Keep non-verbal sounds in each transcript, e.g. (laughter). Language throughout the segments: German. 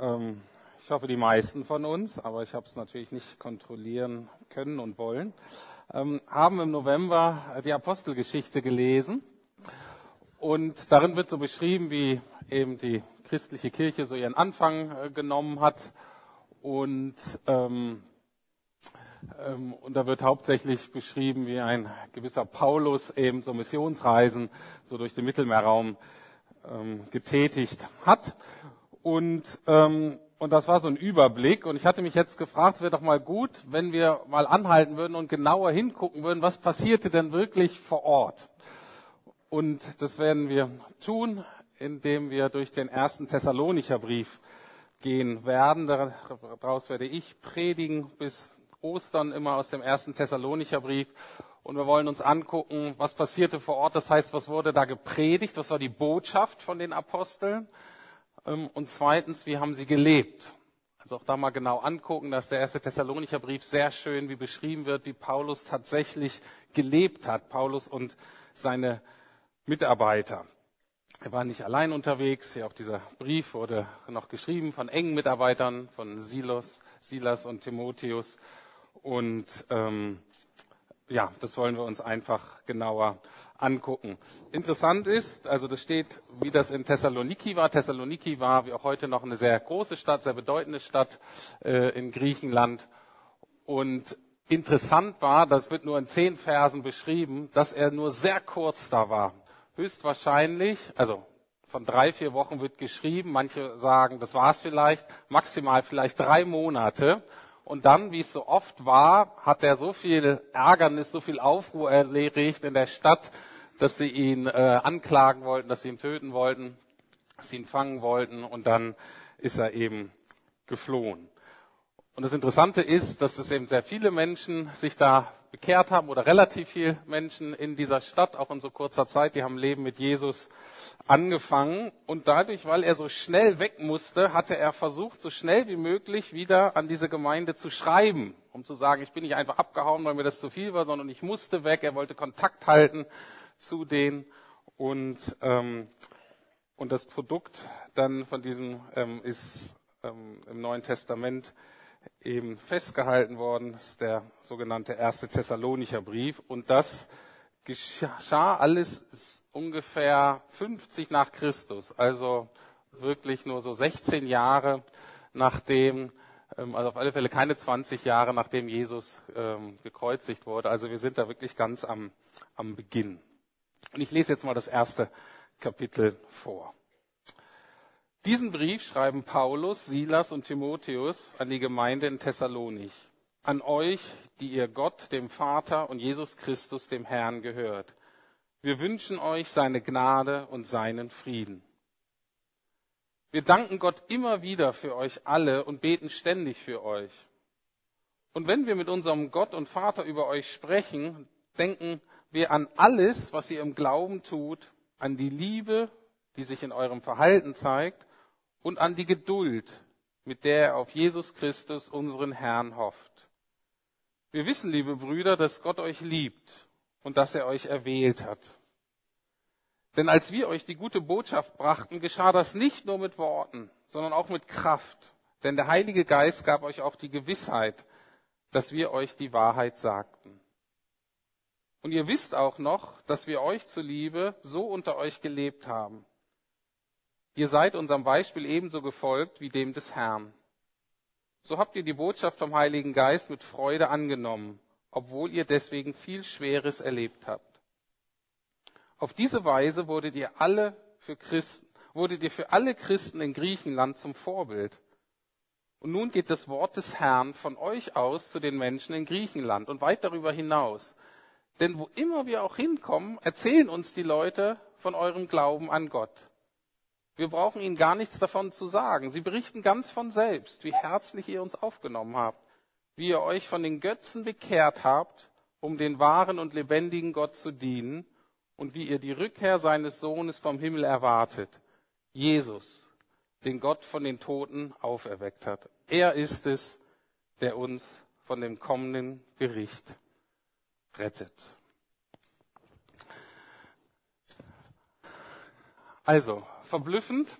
ähm, ich hoffe die meisten von uns, aber ich habe es natürlich nicht kontrollieren können und wollen, ähm, haben im November die Apostelgeschichte gelesen. Und darin wird so beschrieben, wie eben die christliche Kirche so ihren Anfang äh, genommen hat. Und, ähm, ähm, und da wird hauptsächlich beschrieben, wie ein gewisser Paulus eben so Missionsreisen so durch den Mittelmeerraum ähm, getätigt hat. Und, ähm, und das war so ein Überblick. Und ich hatte mich jetzt gefragt, es wäre doch mal gut, wenn wir mal anhalten würden und genauer hingucken würden, was passierte denn wirklich vor Ort. Und das werden wir tun, indem wir durch den ersten Thessalonicher Brief gehen werden. Daraus werde ich predigen bis Ostern immer aus dem ersten Thessalonicher Brief. Und wir wollen uns angucken, was passierte vor Ort. Das heißt, was wurde da gepredigt? Was war die Botschaft von den Aposteln? Ähm, und zweitens, wie haben sie gelebt? Also auch da mal genau angucken, dass der erste Thessalonicher Brief sehr schön, wie beschrieben wird, wie Paulus tatsächlich gelebt hat. Paulus und seine Mitarbeiter. Er war nicht allein unterwegs. Ja, auch dieser Brief wurde noch geschrieben von engen Mitarbeitern, von Silos, Silas und Timotheus. Und ähm, ja, das wollen wir uns einfach genauer angucken. Interessant ist, also das steht, wie das in Thessaloniki war. Thessaloniki war wie auch heute noch eine sehr große Stadt, sehr bedeutende Stadt äh, in Griechenland. Und interessant war, das wird nur in zehn Versen beschrieben, dass er nur sehr kurz da war. Höchstwahrscheinlich, also von drei, vier Wochen wird geschrieben. Manche sagen, das war es vielleicht, maximal vielleicht drei Monate. Und dann, wie es so oft war, hat er so viel Ärgernis, so viel Aufruhr erregt in der Stadt, dass sie ihn äh, anklagen wollten, dass sie ihn töten wollten, dass sie ihn fangen wollten. Und dann ist er eben geflohen. Und das Interessante ist, dass es eben sehr viele Menschen sich da bekehrt haben oder relativ viele Menschen in dieser Stadt, auch in so kurzer Zeit, die haben Leben mit Jesus angefangen. Und dadurch, weil er so schnell weg musste, hatte er versucht, so schnell wie möglich wieder an diese Gemeinde zu schreiben, um zu sagen, ich bin nicht einfach abgehauen, weil mir das zu viel war, sondern ich musste weg. Er wollte Kontakt halten zu denen. Und, ähm, und das Produkt dann von diesem ähm, ist ähm, im Neuen Testament eben festgehalten worden, das ist der sogenannte erste Thessalonicher Brief. Und das geschah alles ungefähr 50 nach Christus, also wirklich nur so 16 Jahre nachdem, ähm, also auf alle Fälle keine 20 Jahre nachdem Jesus ähm, gekreuzigt wurde. Also wir sind da wirklich ganz am, am Beginn. Und ich lese jetzt mal das erste Kapitel vor. Diesen Brief schreiben Paulus, Silas und Timotheus an die Gemeinde in Thessalonich, an euch, die ihr Gott, dem Vater und Jesus Christus, dem Herrn gehört. Wir wünschen euch seine Gnade und seinen Frieden. Wir danken Gott immer wieder für euch alle und beten ständig für euch. Und wenn wir mit unserem Gott und Vater über euch sprechen, denken wir an alles, was ihr im Glauben tut, an die Liebe, die sich in eurem Verhalten zeigt und an die Geduld, mit der er auf Jesus Christus, unseren Herrn, hofft. Wir wissen, liebe Brüder, dass Gott euch liebt und dass er euch erwählt hat. Denn als wir euch die gute Botschaft brachten, geschah das nicht nur mit Worten, sondern auch mit Kraft. Denn der Heilige Geist gab euch auch die Gewissheit, dass wir euch die Wahrheit sagten. Und ihr wisst auch noch, dass wir euch zuliebe so unter euch gelebt haben. Ihr seid unserem Beispiel ebenso gefolgt wie dem des Herrn. So habt ihr die Botschaft vom Heiligen Geist mit Freude angenommen, obwohl ihr deswegen viel Schweres erlebt habt. Auf diese Weise wurdet ihr alle für Christen, wurdet ihr für alle Christen in Griechenland zum Vorbild. Und nun geht das Wort des Herrn von euch aus zu den Menschen in Griechenland und weit darüber hinaus. Denn wo immer wir auch hinkommen, erzählen uns die Leute von eurem Glauben an Gott. Wir brauchen ihnen gar nichts davon zu sagen. Sie berichten ganz von selbst, wie herzlich ihr uns aufgenommen habt, wie ihr euch von den Götzen bekehrt habt, um den wahren und lebendigen Gott zu dienen und wie ihr die Rückkehr seines Sohnes vom Himmel erwartet, Jesus, den Gott von den Toten auferweckt hat. Er ist es, der uns von dem kommenden Gericht rettet. Also, verblüffend.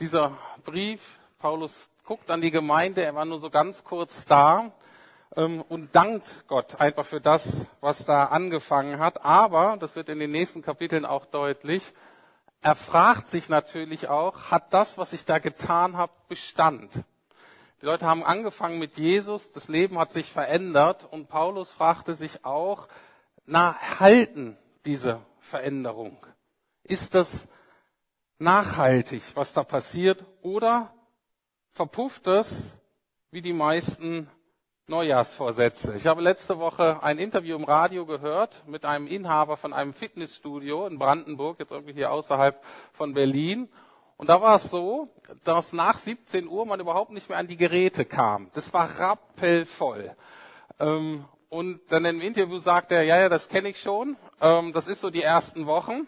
Dieser Brief Paulus guckt an die Gemeinde, er war nur so ganz kurz da ähm, und dankt Gott einfach für das, was da angefangen hat. Aber, das wird in den nächsten Kapiteln auch deutlich, er fragt sich natürlich auch, hat das, was ich da getan habe, Bestand? Die Leute haben angefangen mit Jesus, das Leben hat sich verändert und Paulus fragte sich auch, na, halten diese Veränderung? Ist das nachhaltig, was da passiert, oder verpufft es wie die meisten Neujahrsvorsätze. Ich habe letzte Woche ein Interview im Radio gehört mit einem Inhaber von einem Fitnessstudio in Brandenburg, jetzt irgendwie hier außerhalb von Berlin. Und da war es so, dass nach 17 Uhr man überhaupt nicht mehr an die Geräte kam. Das war rappelvoll. Ähm, und dann im Interview sagt er, ja, ja, das kenne ich schon. Ähm, das ist so die ersten Wochen.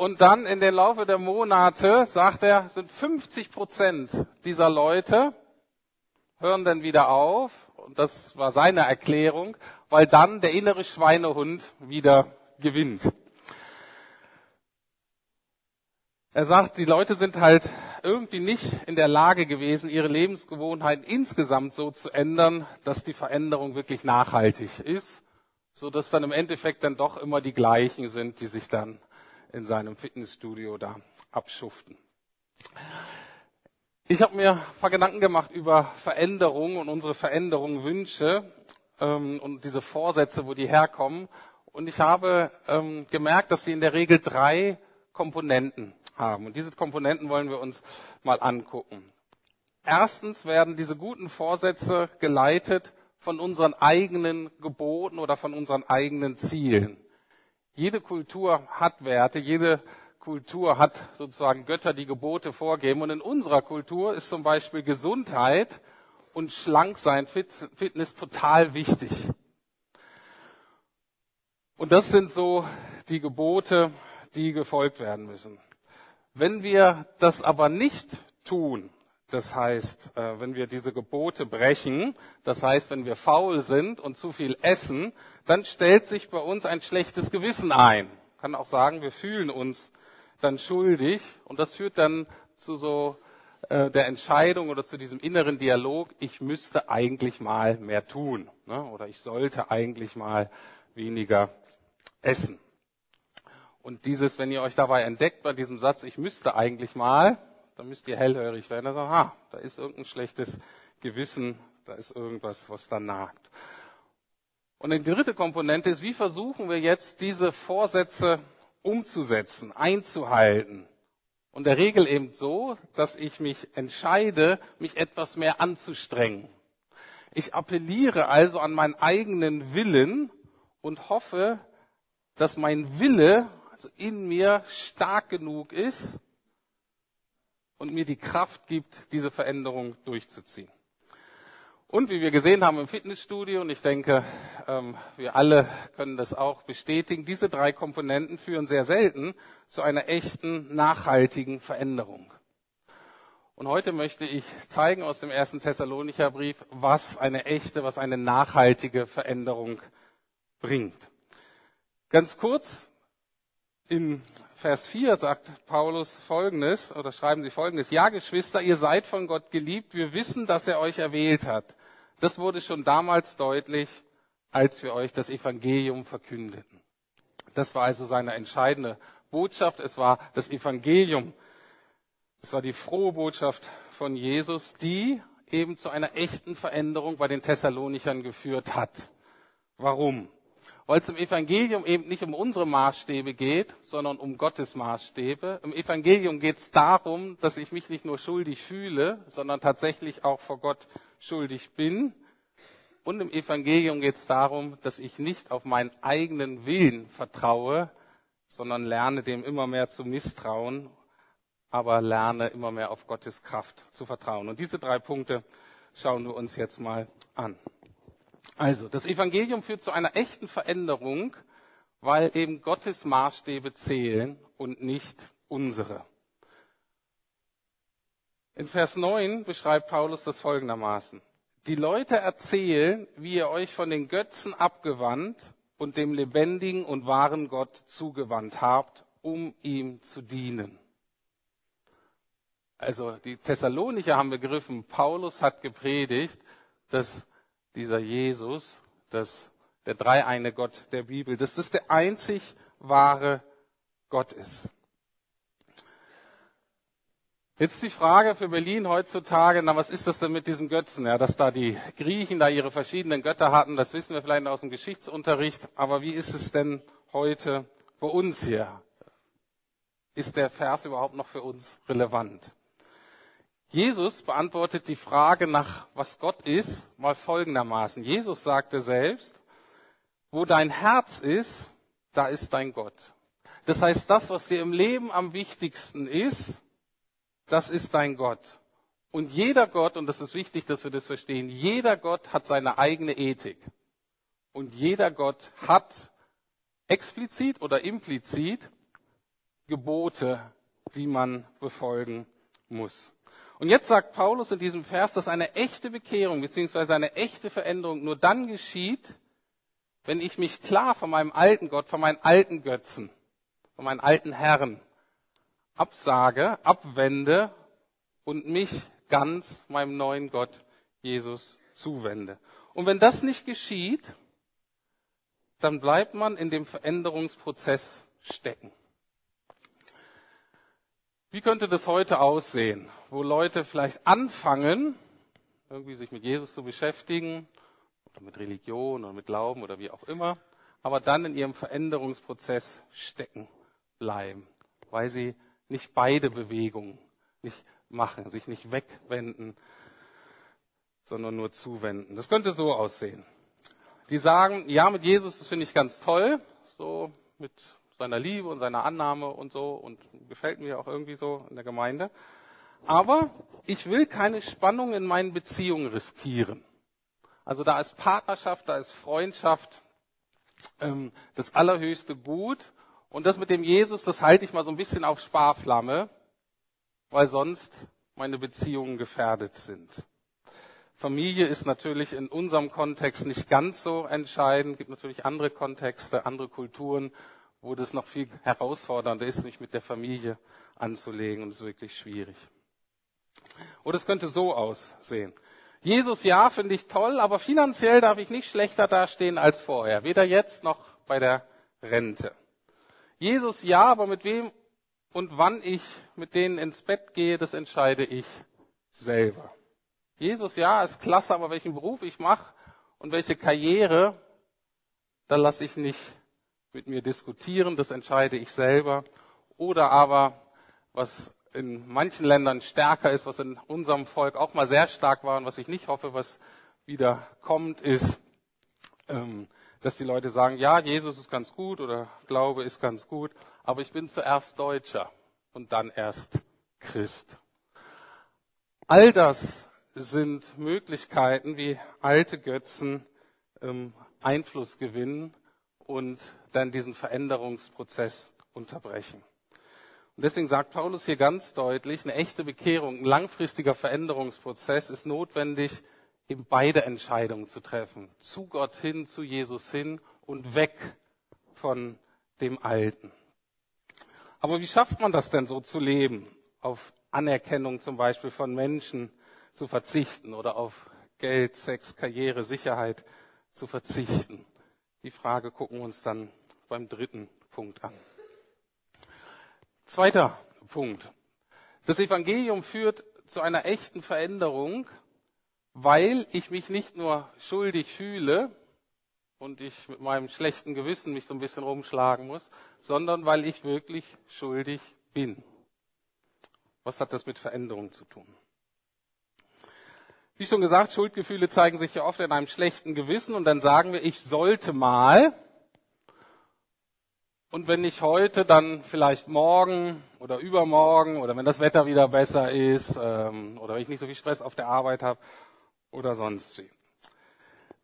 Und dann in den Laufe der Monate, sagt er, sind 50 Prozent dieser Leute hören dann wieder auf und das war seine Erklärung, weil dann der innere Schweinehund wieder gewinnt. Er sagt, die Leute sind halt irgendwie nicht in der Lage gewesen, ihre Lebensgewohnheiten insgesamt so zu ändern, dass die Veränderung wirklich nachhaltig ist, so dass dann im Endeffekt dann doch immer die gleichen sind, die sich dann in seinem Fitnessstudio da abschuften. Ich habe mir ein paar Gedanken gemacht über Veränderungen und unsere Veränderungen, Wünsche ähm, und diese Vorsätze, wo die herkommen. Und ich habe ähm, gemerkt, dass sie in der Regel drei Komponenten haben. Und diese Komponenten wollen wir uns mal angucken. Erstens werden diese guten Vorsätze geleitet von unseren eigenen Geboten oder von unseren eigenen Zielen. Jede Kultur hat Werte, jede Kultur hat sozusagen Götter, die Gebote vorgeben. Und in unserer Kultur ist zum Beispiel Gesundheit und Schlanksein, Fitness total wichtig. Und das sind so die Gebote, die gefolgt werden müssen. Wenn wir das aber nicht tun, das heißt, äh, wenn wir diese Gebote brechen, das heißt, wenn wir faul sind und zu viel essen, dann stellt sich bei uns ein schlechtes Gewissen ein. Ich kann auch sagen, wir fühlen uns dann schuldig und das führt dann zu so äh, der Entscheidung oder zu diesem inneren Dialog, ich müsste eigentlich mal mehr tun ne? oder ich sollte eigentlich mal weniger essen. Und dieses, wenn ihr euch dabei entdeckt bei diesem Satz, ich müsste eigentlich mal, dann müsst ihr hellhörig werden und sagen, ha, da ist irgendein schlechtes Gewissen, da ist irgendwas, was da nagt. Und die dritte Komponente ist, wie versuchen wir jetzt diese Vorsätze umzusetzen, einzuhalten. Und der Regel eben so, dass ich mich entscheide, mich etwas mehr anzustrengen. Ich appelliere also an meinen eigenen Willen und hoffe, dass mein Wille also in mir stark genug ist und mir die Kraft gibt, diese Veränderung durchzuziehen. Und wie wir gesehen haben im Fitnessstudio, und ich denke, ähm, wir alle können das auch bestätigen, diese drei Komponenten führen sehr selten zu einer echten, nachhaltigen Veränderung. Und heute möchte ich zeigen aus dem ersten Thessalonicher Brief, was eine echte, was eine nachhaltige Veränderung bringt. Ganz kurz, in Vers 4 sagt Paulus Folgendes, oder schreiben sie Folgendes. Ja, Geschwister, ihr seid von Gott geliebt. Wir wissen, dass er euch erwählt hat. Das wurde schon damals deutlich, als wir euch das Evangelium verkündeten. Das war also seine entscheidende Botschaft. Es war das Evangelium. Es war die frohe Botschaft von Jesus, die eben zu einer echten Veränderung bei den Thessalonichern geführt hat. Warum? Weil es im Evangelium eben nicht um unsere Maßstäbe geht, sondern um Gottes Maßstäbe. Im Evangelium geht es darum, dass ich mich nicht nur schuldig fühle, sondern tatsächlich auch vor Gott schuldig bin. Und im Evangelium geht es darum, dass ich nicht auf meinen eigenen Willen vertraue, sondern lerne dem immer mehr zu misstrauen, aber lerne immer mehr auf Gottes Kraft zu vertrauen. Und diese drei Punkte schauen wir uns jetzt mal an. Also, das Evangelium führt zu einer echten Veränderung, weil eben Gottes Maßstäbe zählen und nicht unsere. In Vers 9 beschreibt Paulus das folgendermaßen. Die Leute erzählen, wie ihr euch von den Götzen abgewandt und dem lebendigen und wahren Gott zugewandt habt, um ihm zu dienen. also die Thessalonicher haben begriffen, Paulus hat gepredigt, dass dieser Jesus, dass der dreieine Gott der Bibel, dass das der einzig wahre Gott ist. Jetzt die Frage für Berlin heutzutage, na was ist das denn mit diesen Götzen? Ja, dass da die Griechen da ihre verschiedenen Götter hatten, das wissen wir vielleicht aus dem Geschichtsunterricht, aber wie ist es denn heute bei uns hier? Ist der Vers überhaupt noch für uns relevant? Jesus beantwortet die Frage nach, was Gott ist, mal folgendermaßen. Jesus sagte selbst, wo dein Herz ist, da ist dein Gott. Das heißt, das, was dir im Leben am wichtigsten ist, das ist dein Gott. Und jeder Gott, und das ist wichtig, dass wir das verstehen, jeder Gott hat seine eigene Ethik. Und jeder Gott hat explizit oder implizit Gebote, die man befolgen muss. Und jetzt sagt Paulus in diesem Vers, dass eine echte Bekehrung bzw. eine echte Veränderung nur dann geschieht, wenn ich mich klar von meinem alten Gott, von meinen alten Götzen, von meinen alten Herren absage, abwende und mich ganz meinem neuen Gott Jesus zuwende. Und wenn das nicht geschieht, dann bleibt man in dem Veränderungsprozess stecken. Wie könnte das heute aussehen, wo Leute vielleicht anfangen, irgendwie sich mit Jesus zu beschäftigen, oder mit Religion oder mit Glauben oder wie auch immer, aber dann in ihrem Veränderungsprozess stecken bleiben, weil sie nicht beide Bewegungen nicht machen, sich nicht wegwenden, sondern nur zuwenden. Das könnte so aussehen. Die sagen, ja, mit Jesus, das finde ich ganz toll, so mit seiner Liebe und seiner Annahme und so und gefällt mir auch irgendwie so in der Gemeinde. Aber ich will keine Spannung in meinen Beziehungen riskieren. Also da ist Partnerschaft, da ist Freundschaft ähm, das allerhöchste Gut und das mit dem Jesus, das halte ich mal so ein bisschen auf Sparflamme, weil sonst meine Beziehungen gefährdet sind. Familie ist natürlich in unserem Kontext nicht ganz so entscheidend. Es gibt natürlich andere Kontexte, andere Kulturen, wo das noch viel herausfordernder ist, sich mit der Familie anzulegen und es ist wirklich schwierig. Oder es könnte so aussehen. Jesus, ja, finde ich toll, aber finanziell darf ich nicht schlechter dastehen als vorher. Weder jetzt noch bei der Rente. Jesus ja, aber mit wem und wann ich mit denen ins Bett gehe, das entscheide ich selber. Jesus ja, ist klasse, aber welchen Beruf ich mache und welche Karriere, da lasse ich nicht mit mir diskutieren, das entscheide ich selber. Oder aber, was in manchen Ländern stärker ist, was in unserem Volk auch mal sehr stark war und was ich nicht hoffe, was wieder kommt, ist, ähm, dass die Leute sagen, ja, Jesus ist ganz gut oder Glaube ist ganz gut, aber ich bin zuerst Deutscher und dann erst Christ. All das sind Möglichkeiten, wie alte Götzen ähm, Einfluss gewinnen und dann diesen Veränderungsprozess unterbrechen. Und deswegen sagt Paulus hier ganz deutlich, eine echte Bekehrung, ein langfristiger Veränderungsprozess ist notwendig, eben beide Entscheidungen zu treffen. Zu Gott hin, zu Jesus hin und weg von dem Alten. Aber wie schafft man das denn so zu leben? Auf Anerkennung zum Beispiel von Menschen zu verzichten oder auf Geld, Sex, Karriere, Sicherheit zu verzichten? Die Frage gucken wir uns dann beim dritten Punkt an. Zweiter Punkt. Das Evangelium führt zu einer echten Veränderung weil ich mich nicht nur schuldig fühle und ich mit meinem schlechten Gewissen mich so ein bisschen rumschlagen muss, sondern weil ich wirklich schuldig bin. Was hat das mit Veränderung zu tun? Wie schon gesagt, Schuldgefühle zeigen sich ja oft in einem schlechten Gewissen und dann sagen wir, ich sollte mal. Und wenn nicht heute, dann vielleicht morgen oder übermorgen oder wenn das Wetter wieder besser ist ähm, oder wenn ich nicht so viel Stress auf der Arbeit habe oder sonst wie.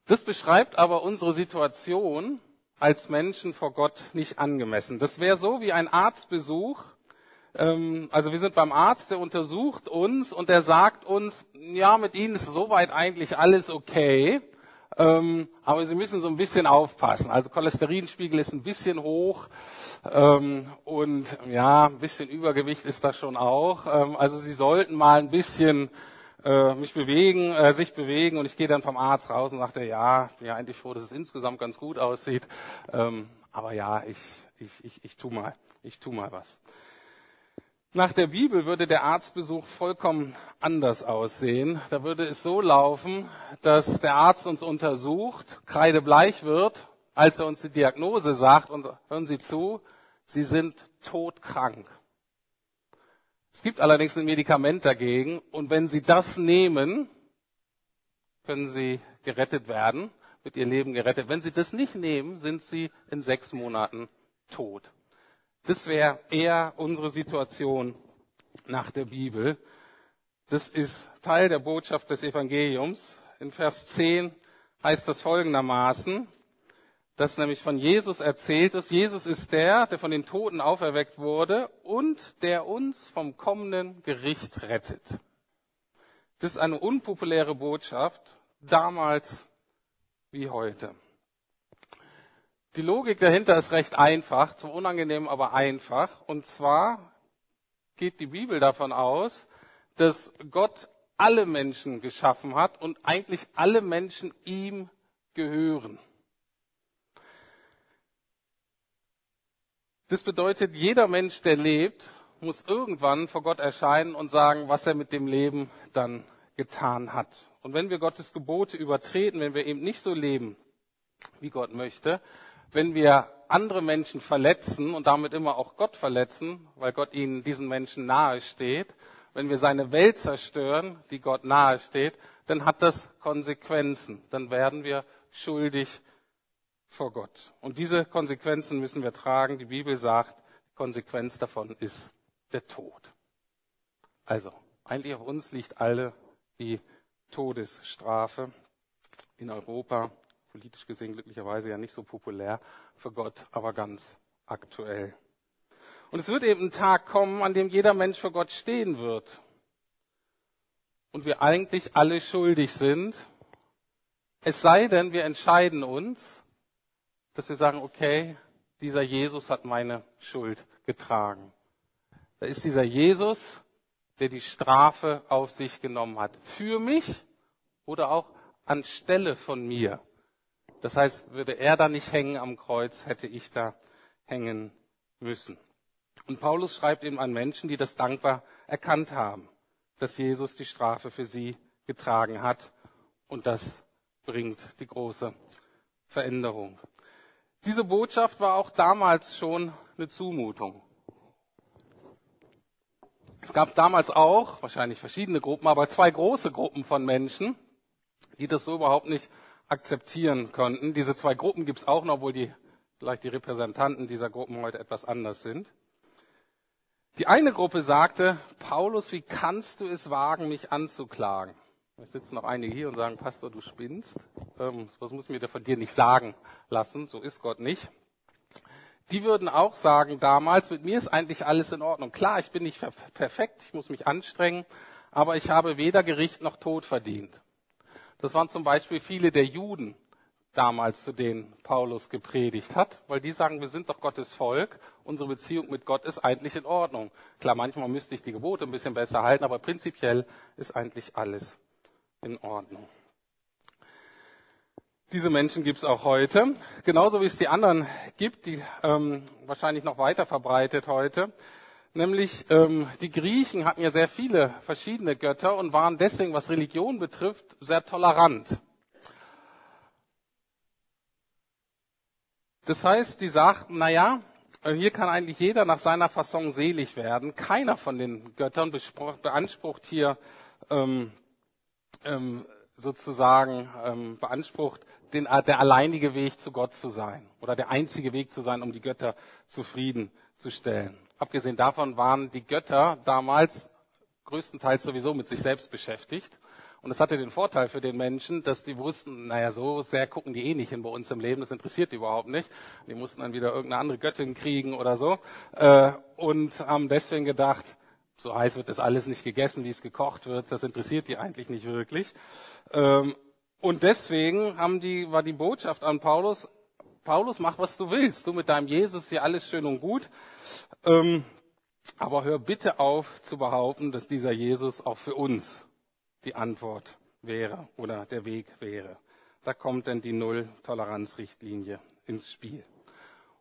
Das beschreibt aber unsere Situation als Menschen vor Gott nicht angemessen. Das wäre so wie ein Arztbesuch. Ähm, also wir sind beim Arzt, der untersucht uns und der sagt uns, ja, mit Ihnen ist soweit eigentlich alles okay. Ähm, aber Sie müssen so ein bisschen aufpassen. Also Cholesterinspiegel ist ein bisschen hoch ähm, und ja, ein bisschen Übergewicht ist das schon auch. Ähm, also Sie sollten mal ein bisschen äh, mich bewegen, äh, sich bewegen und ich gehe dann vom Arzt raus und sagte, ja, ich bin ja eigentlich froh, dass es insgesamt ganz gut aussieht. Ähm, aber ja, ich, ich, ich, ich tu mal, ich tu mal was. Nach der Bibel würde der Arztbesuch vollkommen anders aussehen. Da würde es so laufen, dass der Arzt uns untersucht, kreidebleich wird, als er uns die Diagnose sagt und hören Sie zu, Sie sind todkrank. Es gibt allerdings ein Medikament dagegen und wenn Sie das nehmen, können Sie gerettet werden, wird Ihr Leben gerettet. Wenn Sie das nicht nehmen, sind Sie in sechs Monaten tot. Das wäre eher unsere Situation nach der Bibel. Das ist Teil der Botschaft des Evangeliums. In Vers 10 heißt das folgendermaßen, dass nämlich von Jesus erzählt ist. Jesus ist der, der von den Toten auferweckt wurde und der uns vom kommenden Gericht rettet. Das ist eine unpopuläre Botschaft, damals wie heute. Die Logik dahinter ist recht einfach, zwar unangenehm, aber einfach. Und zwar geht die Bibel davon aus, dass Gott alle Menschen geschaffen hat und eigentlich alle Menschen ihm gehören. Das bedeutet, jeder Mensch, der lebt, muss irgendwann vor Gott erscheinen und sagen, was er mit dem Leben dann getan hat. Und wenn wir Gottes Gebote übertreten, wenn wir eben nicht so leben, wie Gott möchte, wenn wir andere Menschen verletzen und damit immer auch Gott verletzen, weil Gott ihnen diesen Menschen nahe steht, wenn wir seine Welt zerstören, die Gott nahe steht, dann hat das Konsequenzen. Dann werden wir schuldig vor Gott. Und diese Konsequenzen müssen wir tragen. Die Bibel sagt, die Konsequenz davon ist der Tod. Also, eigentlich auf uns liegt alle die Todesstrafe in Europa politisch gesehen glücklicherweise ja nicht so populär, für Gott aber ganz aktuell. Und es wird eben ein Tag kommen, an dem jeder Mensch vor Gott stehen wird. Und wir eigentlich alle schuldig sind. Es sei denn, wir entscheiden uns, dass wir sagen, okay, dieser Jesus hat meine Schuld getragen. Da ist dieser Jesus, der die Strafe auf sich genommen hat. Für mich oder auch anstelle von mir. Das heißt, würde er da nicht hängen am Kreuz, hätte ich da hängen müssen. Und Paulus schreibt eben an Menschen, die das dankbar erkannt haben, dass Jesus die Strafe für sie getragen hat. Und das bringt die große Veränderung. Diese Botschaft war auch damals schon eine Zumutung. Es gab damals auch, wahrscheinlich verschiedene Gruppen, aber zwei große Gruppen von Menschen, die das so überhaupt nicht akzeptieren konnten. Diese zwei Gruppen gibt es auch noch, obwohl die vielleicht die Repräsentanten dieser Gruppen heute etwas anders sind. Die eine Gruppe sagte, Paulus, wie kannst du es wagen, mich anzuklagen? Es sitzen noch einige hier und sagen, Pastor, du spinnst. Ähm, was muss mir von dir nicht sagen lassen? So ist Gott nicht. Die würden auch sagen damals, mit mir ist eigentlich alles in Ordnung. Klar, ich bin nicht perfekt, ich muss mich anstrengen, aber ich habe weder Gericht noch Tod verdient. Das waren zum Beispiel viele der Juden damals, zu denen Paulus gepredigt hat, weil die sagen, wir sind doch Gottes Volk, unsere Beziehung mit Gott ist eigentlich in Ordnung. Klar, manchmal müsste ich die Gebote ein bisschen besser halten, aber prinzipiell ist eigentlich alles in Ordnung. Diese Menschen gibt es auch heute, genauso wie es die anderen gibt, die ähm, wahrscheinlich noch weiter verbreitet heute. Nämlich ähm, die Griechen hatten ja sehr viele verschiedene Götter und waren deswegen, was Religion betrifft, sehr tolerant. Das heißt, die sagten, na ja, hier kann eigentlich jeder nach seiner Fasson selig werden. Keiner von den Göttern beansprucht hier ähm, ähm, sozusagen ähm, beansprucht, den, der alleinige Weg zu Gott zu sein oder der einzige Weg zu sein, um die Götter zufriedenzustellen. Abgesehen davon waren die Götter damals größtenteils sowieso mit sich selbst beschäftigt. Und es hatte den Vorteil für den Menschen, dass die wussten, naja, so sehr gucken die eh nicht hin bei uns im Leben, das interessiert die überhaupt nicht. Die mussten dann wieder irgendeine andere Göttin kriegen oder so. Äh, und haben deswegen gedacht, so heiß wird das alles nicht gegessen, wie es gekocht wird, das interessiert die eigentlich nicht wirklich. Ähm, Und deswegen haben die, war die Botschaft an Paulus, Paulus, mach was du willst. Du mit deinem Jesus, ja alles schön und gut. Ähm, aber hör bitte auf zu behaupten, dass dieser Jesus auch für uns die Antwort wäre oder der Weg wäre. Da kommt dann die Null-Toleranz-Richtlinie ins Spiel.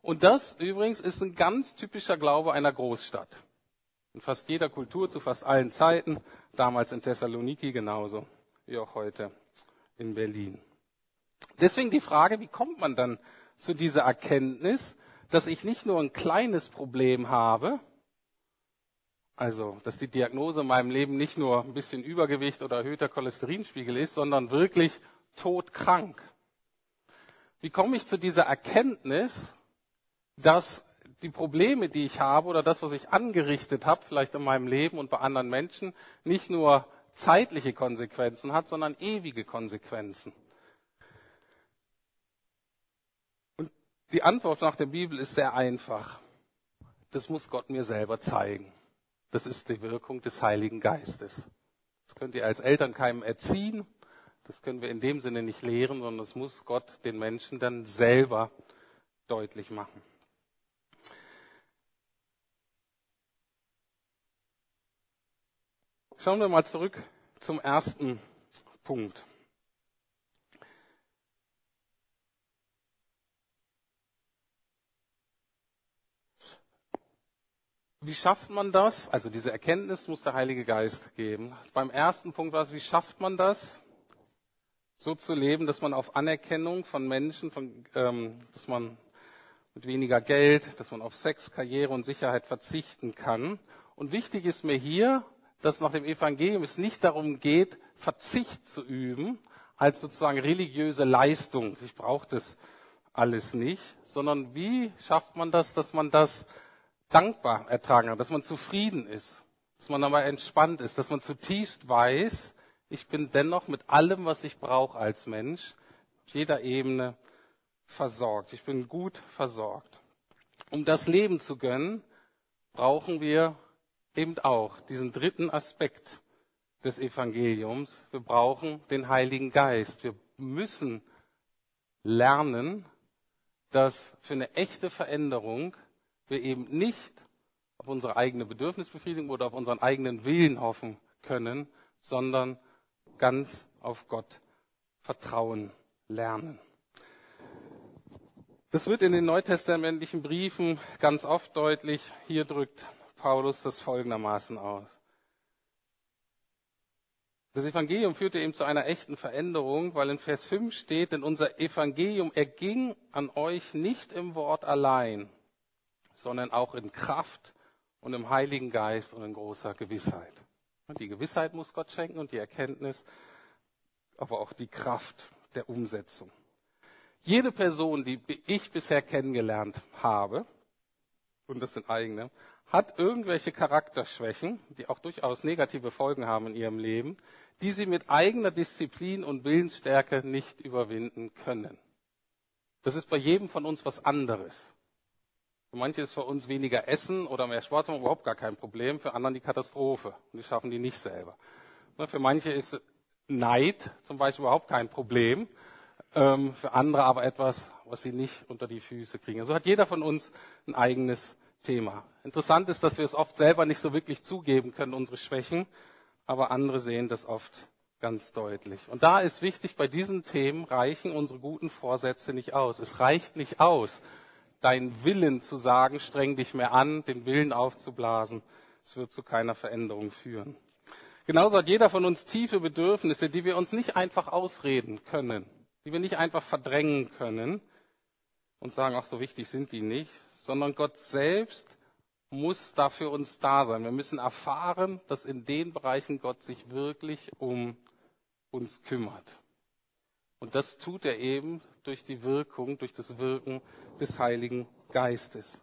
Und das übrigens ist ein ganz typischer Glaube einer Großstadt. In fast jeder Kultur zu fast allen Zeiten, damals in Thessaloniki genauso wie auch heute in Berlin. Deswegen die Frage, wie kommt man dann zu dieser Erkenntnis, dass ich nicht nur ein kleines Problem habe, also dass die Diagnose in meinem Leben nicht nur ein bisschen Übergewicht oder erhöhter Cholesterinspiegel ist, sondern wirklich todkrank. Wie komme ich zu dieser Erkenntnis, dass die Probleme, die ich habe oder das, was ich angerichtet habe, vielleicht in meinem Leben und bei anderen Menschen, nicht nur zeitliche Konsequenzen hat, sondern ewige Konsequenzen. Die Antwort nach der Bibel ist sehr einfach. Das muss Gott mir selber zeigen. Das ist die Wirkung des Heiligen Geistes. Das könnt ihr als Eltern keinem erziehen. Das können wir in dem Sinne nicht lehren, sondern das muss Gott den Menschen dann selber deutlich machen. Schauen wir mal zurück zum ersten Punkt. Wie schafft man das? Also diese Erkenntnis muss der Heilige Geist geben. Beim ersten Punkt war es, wie schafft man das? So zu leben, dass man auf Anerkennung von Menschen, von, ähm, dass man mit weniger Geld, dass man auf Sex, Karriere und Sicherheit verzichten kann. Und wichtig ist mir hier, dass nach dem Evangelium es nicht darum geht, Verzicht zu üben, als sozusagen religiöse Leistung. Ich brauche das alles nicht, sondern wie schafft man das, dass man das dankbar ertragen kann, dass man zufrieden ist, dass man dabei entspannt ist, dass man zutiefst weiß, ich bin dennoch mit allem, was ich brauche als Mensch, auf jeder Ebene versorgt. Ich bin gut versorgt. Um das Leben zu gönnen, brauchen wir eben auch diesen dritten Aspekt des Evangeliums. Wir brauchen den Heiligen Geist. Wir müssen lernen, dass für eine echte Veränderung wir eben nicht auf unsere eigene Bedürfnisbefriedigung oder auf unseren eigenen Willen hoffen können, sondern ganz auf Gott vertrauen lernen. Das wird in den neutestamentlichen Briefen ganz oft deutlich. Hier drückt Paulus das folgendermaßen aus. Das Evangelium führte eben zu einer echten Veränderung, weil in Vers 5 steht, denn unser Evangelium erging an euch nicht im Wort allein, sondern auch in Kraft und im Heiligen Geist und in großer Gewissheit. Die Gewissheit muss Gott schenken und die Erkenntnis, aber auch die Kraft der Umsetzung. Jede Person, die ich bisher kennengelernt habe, und das sind eigene, hat irgendwelche Charakterschwächen, die auch durchaus negative Folgen haben in ihrem Leben, die sie mit eigener Disziplin und Willensstärke nicht überwinden können. Das ist bei jedem von uns was anderes. Für manche ist für uns weniger Essen oder mehr Sport überhaupt gar kein Problem, für anderen die Katastrophe. Und die schaffen die nicht selber. Für manche ist Neid zum Beispiel überhaupt kein Problem, ähm, für andere aber etwas, was sie nicht unter die Füße kriegen. So also hat jeder von uns ein eigenes Thema. Interessant ist, dass wir es oft selber nicht so wirklich zugeben können, unsere Schwächen, aber andere sehen das oft ganz deutlich. Und da ist wichtig, bei diesen Themen reichen unsere guten Vorsätze nicht aus. Es reicht nicht aus, deinen Willen zu sagen, streng dich mehr an, den Willen aufzublasen. Es wird zu keiner Veränderung führen. Genauso hat jeder von uns tiefe Bedürfnisse, die wir uns nicht einfach ausreden können, die wir nicht einfach verdrängen können und sagen, ach, so wichtig sind die nicht, sondern Gott selbst muss da für uns da sein. Wir müssen erfahren, dass in den Bereichen Gott sich wirklich um uns kümmert. Und das tut er eben durch die Wirkung, durch das Wirken des Heiligen Geistes.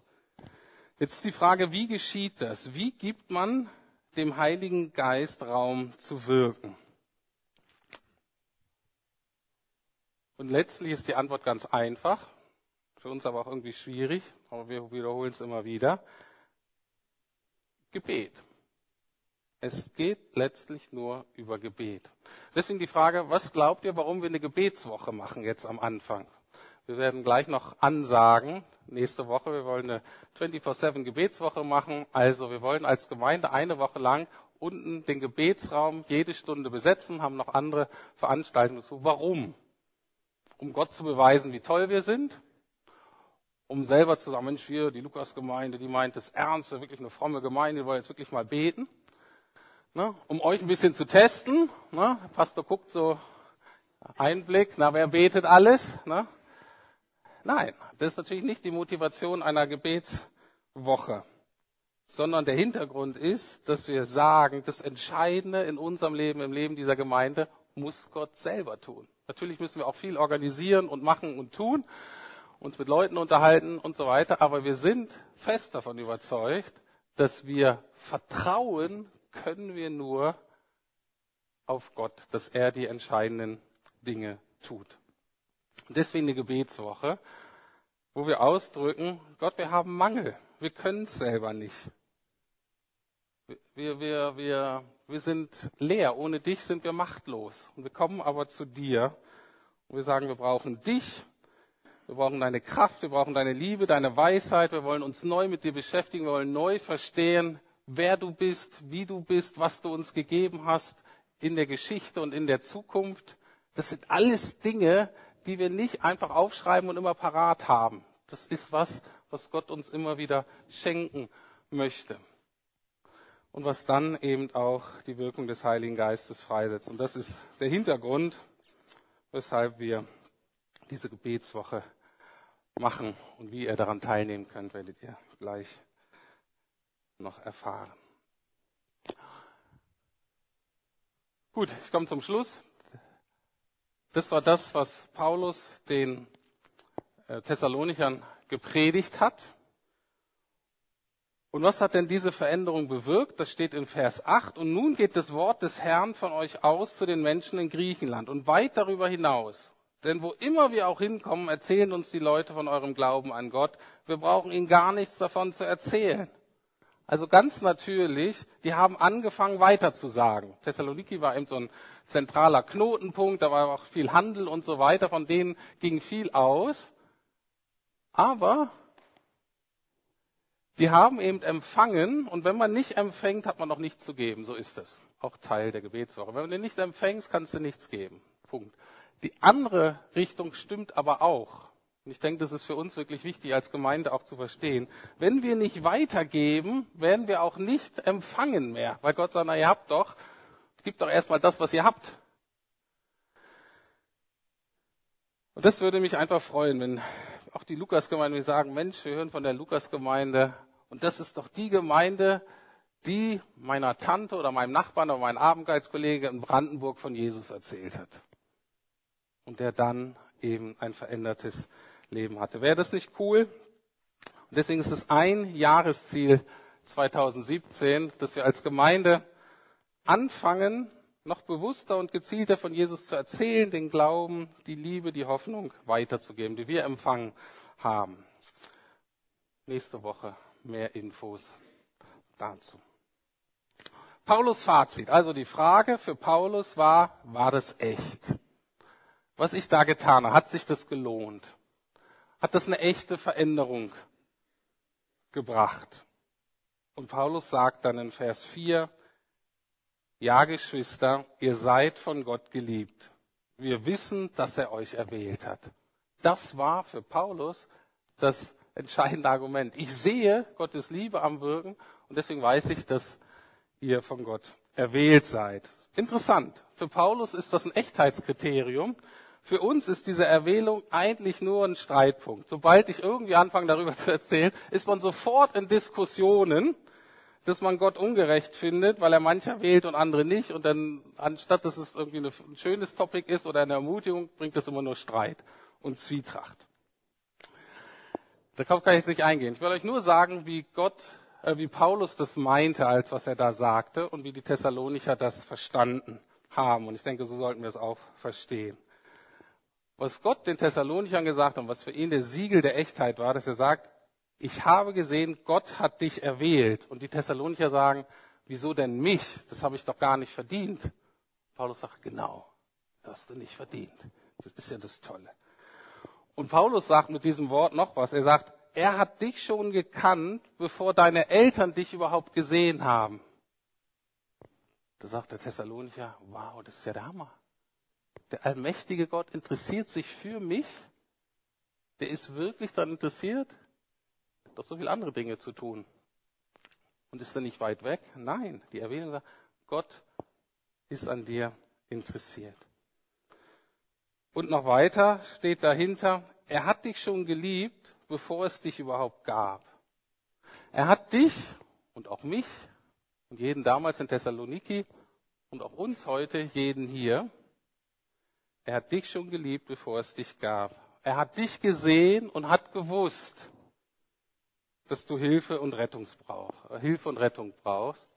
Jetzt die Frage, wie geschieht das? Wie gibt man dem Heiligen Geist Raum zu wirken? Und letztlich ist die Antwort ganz einfach für uns aber auch irgendwie schwierig, aber wir wiederholen es immer wieder. Gebet. Es geht letztlich nur über Gebet. Deswegen die Frage, was glaubt ihr, warum wir eine Gebetswoche machen jetzt am Anfang? Wir werden gleich noch ansagen, nächste Woche, wir wollen eine 24-7 Gebetswoche machen. Also wir wollen als Gemeinde eine Woche lang unten den Gebetsraum jede Stunde besetzen, haben noch andere Veranstaltungen dazu. Warum? Um Gott zu beweisen, wie toll wir sind, um selber zu sagen, Mensch, wir, die Lukas-Gemeinde, die meint es ernst, wirklich eine fromme Gemeinde, die wollen jetzt wirklich mal beten. Ne, um euch ein bisschen zu testen. Ne, Pastor guckt so Einblick, na, wer betet alles? Ne? Nein, das ist natürlich nicht die Motivation einer Gebetswoche, sondern der Hintergrund ist, dass wir sagen, das Entscheidende in unserem Leben, im Leben dieser Gemeinde, muss Gott selber tun. Natürlich müssen wir auch viel organisieren und machen und tun, uns mit Leuten unterhalten und so weiter, aber wir sind fest davon überzeugt, dass wir vertrauen können wir nur auf Gott, dass er die entscheidenden Dinge tut. Und deswegen eine Gebetswoche, wo wir ausdrücken, Gott, wir haben Mangel, wir können es selber nicht. Wir, wir, wir, wir sind leer, ohne dich sind wir machtlos. Und wir kommen aber zu dir und wir sagen, wir brauchen dich, wir brauchen deine Kraft, wir brauchen deine Liebe, deine Weisheit, wir wollen uns neu mit dir beschäftigen, wir wollen neu verstehen, wer du bist, wie du bist, was du uns gegeben hast in der Geschichte und in der Zukunft. Das sind alles Dinge, die wir nicht einfach aufschreiben und immer parat haben. Das ist was, was Gott uns immer wieder schenken möchte. Und was dann eben auch die Wirkung des Heiligen Geistes freisetzt. Und das ist der Hintergrund, weshalb wir diese Gebetswoche machen. Und wie ihr daran teilnehmen könnt, werdet ihr gleich noch erfahren. Gut, ich komme zum Schluss. Das war das, was Paulus den äh, Thessalonichern gepredigt hat. Und was hat denn diese Veränderung bewirkt? Das steht in Vers 8. Und nun geht das Wort des Herrn von euch aus zu den Menschen in Griechenland und weit darüber hinaus. Denn wo immer wir auch hinkommen, erzählen uns die Leute von eurem Glauben an Gott. Wir brauchen ihnen gar nichts davon zu erzählen. Also ganz natürlich, die haben angefangen weiter zu sagen. Thessaloniki war eben so ein zentraler Knotenpunkt, da war auch viel Handel und so weiter, von denen ging viel aus. Aber die haben eben empfangen und wenn man nicht empfängt, hat man noch nichts zu geben. So ist es. Auch Teil der Gebetswoche. Wenn du nicht empfängst, kannst du nichts geben. Punkt. Die andere Richtung stimmt aber auch. Und ich denke, das ist für uns wirklich wichtig als Gemeinde auch zu verstehen. Wenn wir nicht weitergeben, werden wir auch nicht empfangen mehr. Weil Gott sagt, na, ihr habt doch, gibt doch erstmal das, was ihr habt. Und das würde mich einfach freuen, wenn auch die Lukasgemeinde sagen, Mensch, wir hören von der Lukasgemeinde und das ist doch die Gemeinde, die meiner Tante oder meinem Nachbarn oder meinem Abendgeizkollege in Brandenburg von Jesus erzählt hat. Und der dann eben ein verändertes Leben hatte. Wäre das nicht cool? Und deswegen ist es ein Jahresziel 2017, dass wir als Gemeinde anfangen, noch bewusster und gezielter von Jesus zu erzählen, den Glauben, die Liebe, die Hoffnung weiterzugeben, die wir empfangen haben. Nächste Woche mehr Infos dazu. Paulus Fazit. Also die Frage für Paulus war, war das echt? Was ich da getan habe, hat sich das gelohnt? Hat das eine echte Veränderung gebracht. Und Paulus sagt dann in Vers 4, ja Geschwister, ihr seid von Gott geliebt. Wir wissen, dass er euch erwählt hat. Das war für Paulus das entscheidende Argument. Ich sehe Gottes Liebe am Wirken und deswegen weiß ich, dass ihr von Gott erwählt seid. Interessant. Für Paulus ist das ein Echtheitskriterium. Für uns ist diese Erwählung eigentlich nur ein Streitpunkt. Sobald ich irgendwie anfange, darüber (laughs) zu erzählen, ist man sofort in Diskussionen, dass man Gott ungerecht findet, weil er mancher wählt und andere nicht. Und dann, anstatt dass es irgendwie ein schönes Topic ist oder eine Ermutigung, bringt es immer nur Streit und Zwietracht. Darauf kann ich jetzt nicht eingehen. Ich will euch nur sagen, wie Gott, äh, wie Paulus das meinte, als was er da sagte und wie die Thessalonicher das verstanden haben. Und ich denke, so sollten wir es auch verstehen was Gott den Thessalonichern gesagt hat, was für ihn der Siegel der Echtheit war, dass er sagt, ich habe gesehen, Gott hat dich erwählt. Und die Thessalonicher sagen, wieso denn mich? Das habe ich doch gar nicht verdient. Paulus sagt, genau, das hast du nicht verdient. Das ist ja das Tolle. Und Paulus sagt mit diesem Wort noch was. Er sagt, er hat dich schon gekannt, bevor deine Eltern dich überhaupt gesehen haben. Da sagt der Thessalonicher, wow, das ist ja der Hammer. Der allmächtige Gott interessiert sich für mich. Der ist wirklich daran interessiert, doch so viele andere Dinge zu tun. Und ist er nicht weit weg? Nein, die Erwähnung sagt, Gott ist an dir interessiert. Und noch weiter steht dahinter, er hat dich schon geliebt, bevor es dich überhaupt gab. Er hat dich und auch mich und jeden damals in Thessaloniki und auch uns heute, jeden hier, er hat dich schon geliebt, bevor es dich gab. Er hat dich gesehen und hat gewusst, dass du Hilfe und Rettung brauchst, äh, Hilfe und Rettung brauchst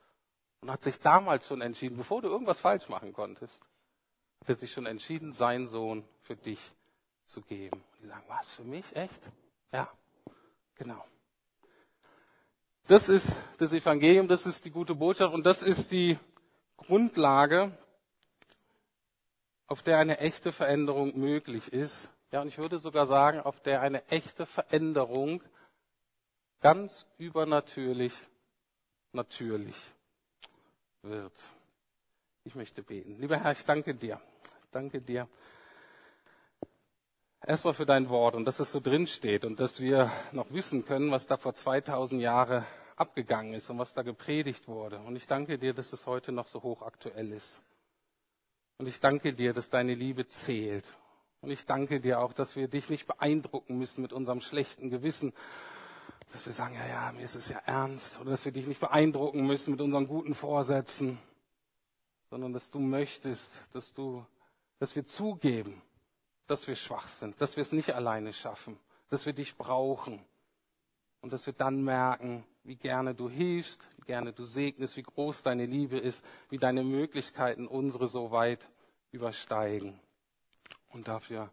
und hat sich damals schon entschieden, bevor du irgendwas falsch machen konntest, hat er sich schon entschieden, seinen Sohn für dich zu geben. Und die sagen, was für mich? Echt? Ja, genau. Das ist das Evangelium, das ist die gute Botschaft und das ist die Grundlage, auf der eine echte Veränderung möglich ist. Ja, und ich würde sogar sagen, auf der eine echte Veränderung ganz übernatürlich natürlich wird. Ich möchte beten. Lieber Herr, ich danke dir. Danke dir. Erstmal für dein Wort und dass es so drin steht und dass wir noch wissen können, was da vor 2000 Jahren abgegangen ist und was da gepredigt wurde. Und ich danke dir, dass es heute noch so hochaktuell ist. Und ich danke dir, dass deine Liebe zählt. Und ich danke dir auch, dass wir dich nicht beeindrucken müssen mit unserem schlechten Gewissen, dass wir sagen, ja, ja, mir ist es ja ernst, oder dass wir dich nicht beeindrucken müssen mit unseren guten Vorsätzen, sondern dass du möchtest, dass du, dass wir zugeben, dass wir schwach sind, dass wir es nicht alleine schaffen, dass wir dich brauchen und dass wir dann merken, wie gerne du hilfst, wie gerne du segnest, wie groß deine Liebe ist, wie deine Möglichkeiten unsere so weit übersteigen. Und dafür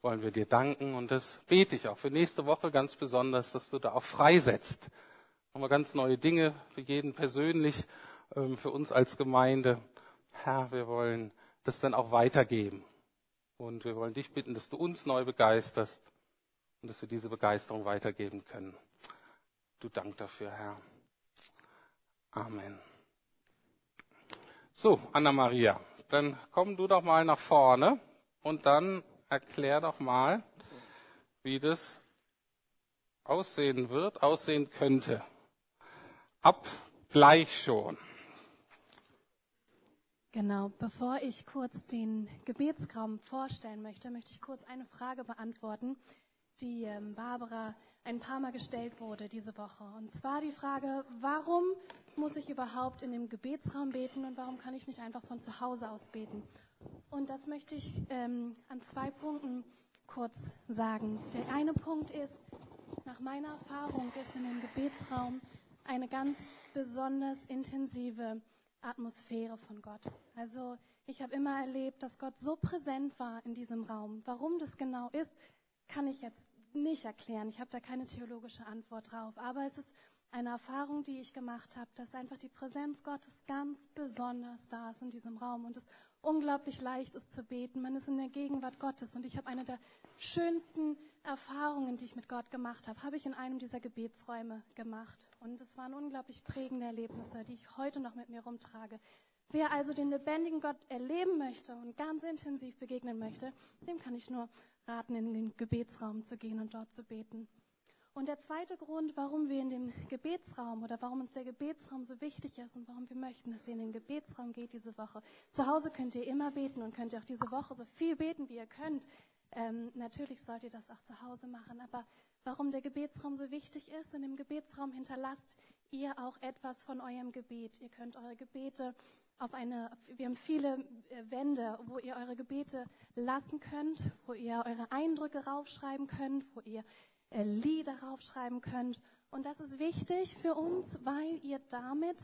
wollen wir dir danken und das bete ich auch für nächste Woche ganz besonders, dass du da auch freisetzt. Wir ganz neue Dinge für jeden persönlich, ähm, für uns als Gemeinde. Herr, wir wollen das dann auch weitergeben. Und wir wollen dich bitten, dass du uns neu begeisterst und dass wir diese Begeisterung weitergeben können. Du Dank dafür, Herr. Amen. So, Anna-Maria, dann komm du doch mal nach vorne und dann erklär doch mal, wie das aussehen wird, aussehen könnte. Ab gleich schon. Genau, bevor ich kurz den Gebetsraum vorstellen möchte, möchte ich kurz eine Frage beantworten, die ähm, Barbara ein paar Mal gestellt wurde diese Woche. Und zwar die Frage, warum muss ich überhaupt in dem Gebetsraum beten und warum kann ich nicht einfach von zu Hause aus beten? Und das möchte ich ähm, an zwei Punkten kurz sagen. Der eine Punkt ist, nach meiner Erfahrung ist in dem Gebetsraum eine ganz besonders intensive Atmosphäre von Gott. Also ich habe immer erlebt, dass Gott so präsent war in diesem Raum. Warum das genau ist, kann ich jetzt nicht erklären. Ich habe da keine theologische Antwort drauf. Aber es ist eine Erfahrung, die ich gemacht habe, dass einfach die Präsenz Gottes ganz besonders da ist in diesem Raum und es unglaublich leicht ist zu beten. Man ist in der Gegenwart Gottes und ich habe eine der schönsten Erfahrungen, die ich mit Gott gemacht habe, habe ich in einem dieser Gebetsräume gemacht. Und es waren unglaublich prägende Erlebnisse, die ich heute noch mit mir rumtrage. Wer also den lebendigen Gott erleben möchte und ganz intensiv begegnen möchte, dem kann ich nur raten, in den Gebetsraum zu gehen und dort zu beten. Und der zweite Grund, warum wir in den Gebetsraum oder warum uns der Gebetsraum so wichtig ist und warum wir möchten, dass ihr in den Gebetsraum geht diese Woche. Zu Hause könnt ihr immer beten und könnt ihr auch diese Woche so viel beten, wie ihr könnt. Ähm, natürlich sollt ihr das auch zu Hause machen, aber warum der Gebetsraum so wichtig ist, in dem Gebetsraum hinterlasst ihr auch etwas von eurem Gebet. Ihr könnt eure Gebete auf eine, wir haben viele äh, Wände, wo ihr eure Gebete lassen könnt, wo ihr eure Eindrücke raufschreiben könnt, wo ihr äh, Lieder raufschreiben könnt. Und das ist wichtig für uns, weil ihr damit